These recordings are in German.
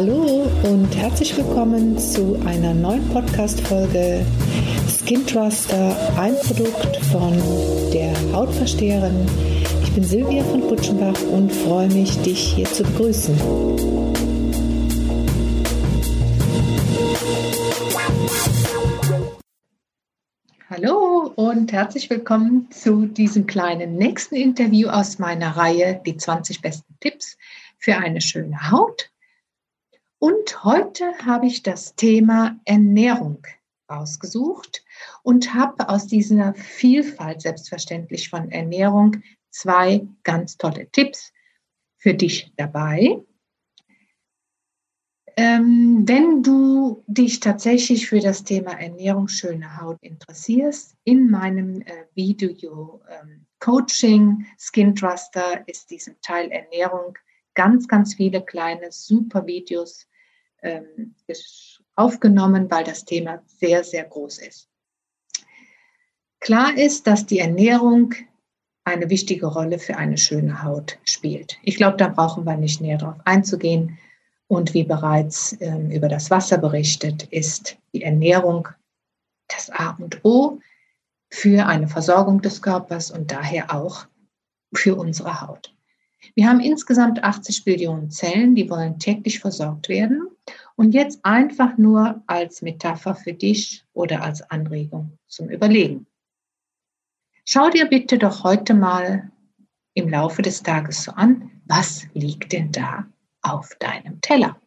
Hallo und herzlich willkommen zu einer neuen Podcast-Folge Skin Truster, ein Produkt von der Hautversteherin. Ich bin Silvia von Butschenbach und freue mich, dich hier zu begrüßen. Hallo und herzlich willkommen zu diesem kleinen nächsten Interview aus meiner Reihe Die 20 besten Tipps für eine schöne Haut. Und heute habe ich das Thema Ernährung ausgesucht und habe aus dieser Vielfalt selbstverständlich von Ernährung zwei ganz tolle Tipps für dich dabei. Ähm, wenn du dich tatsächlich für das Thema Ernährung schöne Haut interessierst, in meinem äh, Video ähm, Coaching Skin Truster ist diesem Teil Ernährung ganz, ganz viele kleine, super Videos ähm, aufgenommen, weil das Thema sehr, sehr groß ist. Klar ist, dass die Ernährung eine wichtige Rolle für eine schöne Haut spielt. Ich glaube, da brauchen wir nicht näher darauf einzugehen. Und wie bereits ähm, über das Wasser berichtet, ist die Ernährung das A und O für eine Versorgung des Körpers und daher auch für unsere Haut. Wir haben insgesamt 80 Billionen Zellen, die wollen täglich versorgt werden. Und jetzt einfach nur als Metapher für dich oder als Anregung zum Überlegen. Schau dir bitte doch heute mal im Laufe des Tages so an, was liegt denn da auf deinem Teller?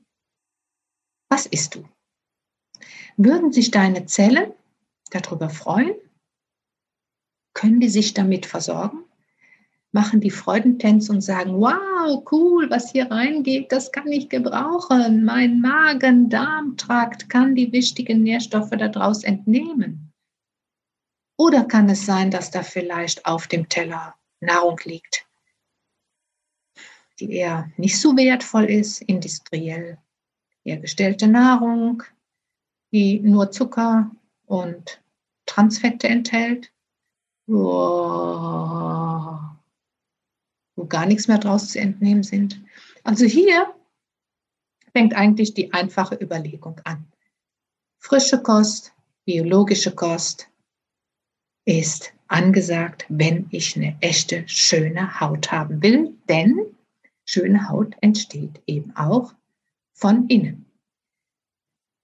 Was isst du? Würden sich deine Zellen darüber freuen? Können die sich damit versorgen? Machen die Freudentänze und sagen, wow, cool, was hier reingeht, das kann ich gebrauchen. Mein Magen-Darm-Trakt kann die wichtigen Nährstoffe daraus entnehmen. Oder kann es sein, dass da vielleicht auf dem Teller Nahrung liegt, die eher nicht so wertvoll ist, industriell hergestellte Nahrung, die nur Zucker und Transfette enthält? Wow wo gar nichts mehr draus zu entnehmen sind. Also hier fängt eigentlich die einfache Überlegung an. Frische Kost, biologische Kost ist angesagt, wenn ich eine echte, schöne Haut haben will, denn schöne Haut entsteht eben auch von innen.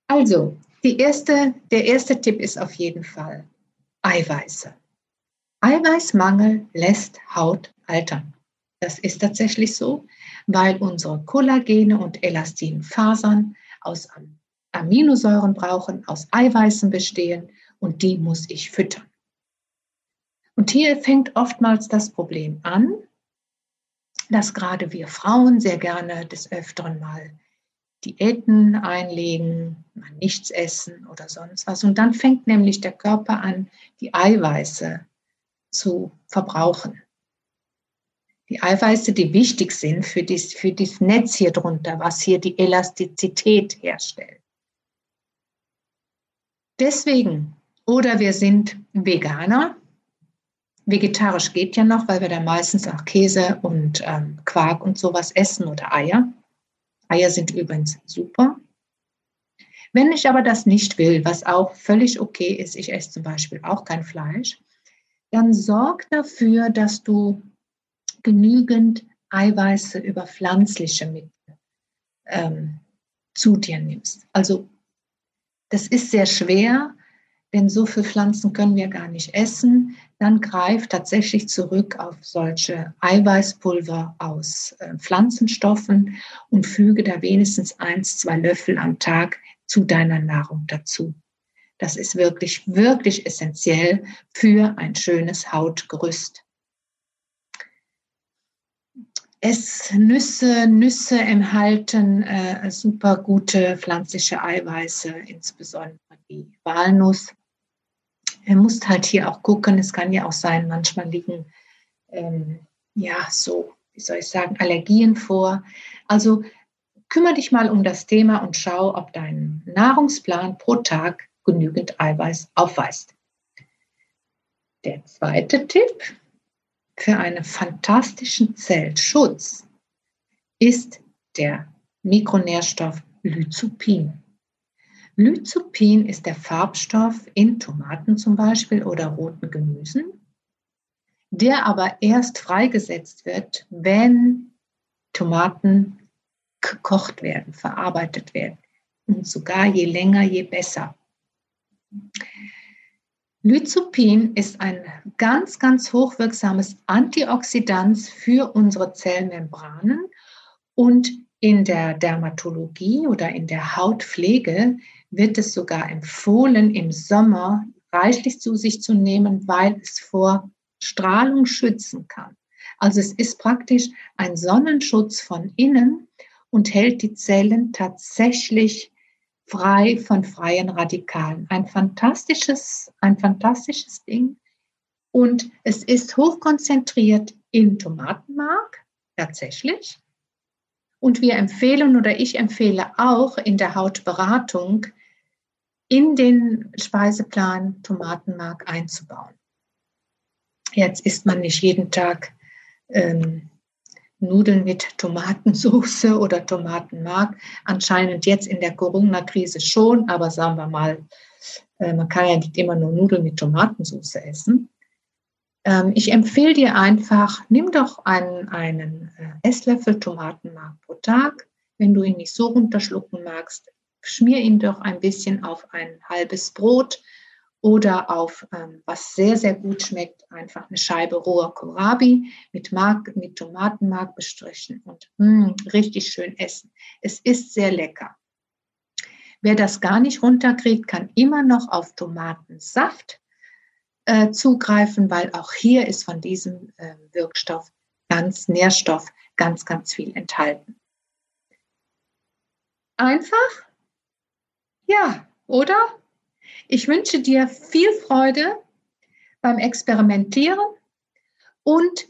Also, erste, der erste Tipp ist auf jeden Fall Eiweiße. Eiweißmangel lässt Haut altern. Das ist tatsächlich so, weil unsere Kollagene und elastinen Fasern aus Aminosäuren brauchen, aus Eiweißen bestehen und die muss ich füttern. Und hier fängt oftmals das Problem an, dass gerade wir Frauen sehr gerne des Öfteren mal Diäten einlegen, mal nichts essen oder sonst was. Und dann fängt nämlich der Körper an, die Eiweiße zu verbrauchen die Eiweiße, die wichtig sind für, dies, für dieses Netz hier drunter, was hier die Elastizität herstellt. Deswegen, oder wir sind Veganer. Vegetarisch geht ja noch, weil wir da meistens auch Käse und ähm, Quark und sowas essen oder Eier. Eier sind übrigens super. Wenn ich aber das nicht will, was auch völlig okay ist, ich esse zum Beispiel auch kein Fleisch, dann sorg dafür, dass du genügend Eiweiße über pflanzliche Mittel ähm, zu dir nimmst. Also das ist sehr schwer, denn so viele Pflanzen können wir gar nicht essen. Dann greif tatsächlich zurück auf solche Eiweißpulver aus äh, Pflanzenstoffen und füge da wenigstens eins, zwei Löffel am Tag zu deiner Nahrung dazu. Das ist wirklich, wirklich essentiell für ein schönes Hautgerüst. Nüsse, Nüsse enthalten äh, super gute pflanzliche Eiweiße, insbesondere die Walnuss. Ihr müsst halt hier auch gucken, es kann ja auch sein, manchmal liegen ähm, ja so, wie soll ich sagen, Allergien vor. Also kümmere dich mal um das Thema und schau, ob dein Nahrungsplan pro Tag genügend Eiweiß aufweist. Der zweite Tipp, für einen fantastischen Zellschutz ist der Mikronährstoff Lyzopin. Lyzopin ist der Farbstoff in Tomaten zum Beispiel oder roten Gemüsen, der aber erst freigesetzt wird, wenn Tomaten gekocht werden, verarbeitet werden. Und sogar je länger, je besser. Lyzopin ist ein ganz, ganz hochwirksames Antioxidant für unsere Zellmembranen und in der Dermatologie oder in der Hautpflege wird es sogar empfohlen, im Sommer reichlich zu sich zu nehmen, weil es vor Strahlung schützen kann. Also es ist praktisch ein Sonnenschutz von innen und hält die Zellen tatsächlich frei von freien Radikalen. Ein fantastisches, ein fantastisches Ding. Und es ist hochkonzentriert in Tomatenmark, tatsächlich. Und wir empfehlen oder ich empfehle auch in der Hautberatung in den Speiseplan Tomatenmark einzubauen. Jetzt isst man nicht jeden Tag ähm, Nudeln mit Tomatensauce oder Tomatenmark. Anscheinend jetzt in der Corona-Krise schon, aber sagen wir mal, äh, man kann ja nicht immer nur Nudeln mit Tomatensauce essen. Ähm, ich empfehle dir einfach, nimm doch einen, einen äh, Esslöffel Tomatenmark pro Tag. Wenn du ihn nicht so runterschlucken magst, schmier ihn doch ein bisschen auf ein halbes Brot oder auf, ähm, was sehr, sehr gut schmeckt, einfach eine Scheibe roher Kohlrabi mit, Mark, mit Tomatenmark bestrichen und mh, hm, richtig schön essen. Es ist sehr lecker. Wer das gar nicht runterkriegt, kann immer noch auf Tomatensaft äh, zugreifen, weil auch hier ist von diesem äh, Wirkstoff ganz Nährstoff ganz, ganz viel enthalten. Einfach? Ja, oder? Ich wünsche dir viel Freude beim Experimentieren und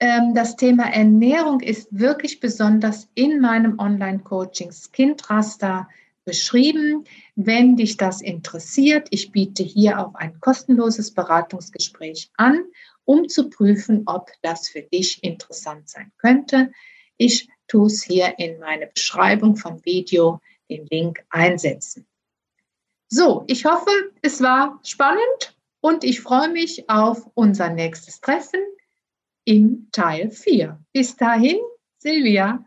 ähm, das Thema Ernährung ist wirklich besonders in meinem Online-Coaching Skintraster beschrieben. Wenn dich das interessiert, ich biete hier auch ein kostenloses Beratungsgespräch an, um zu prüfen, ob das für dich interessant sein könnte. Ich tue es hier in meine Beschreibung vom Video den Link einsetzen. So, ich hoffe, es war spannend und ich freue mich auf unser nächstes Treffen in Teil 4. Bis dahin, Silvia,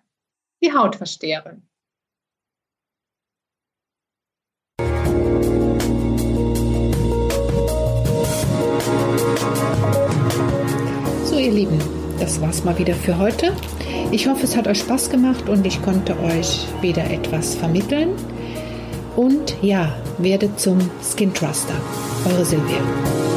die Hautversteherin. So, ihr Lieben, das war's mal wieder für heute. Ich hoffe, es hat euch Spaß gemacht und ich konnte euch wieder etwas vermitteln. Und ja, werdet zum Skin Truster. Eure Silvia.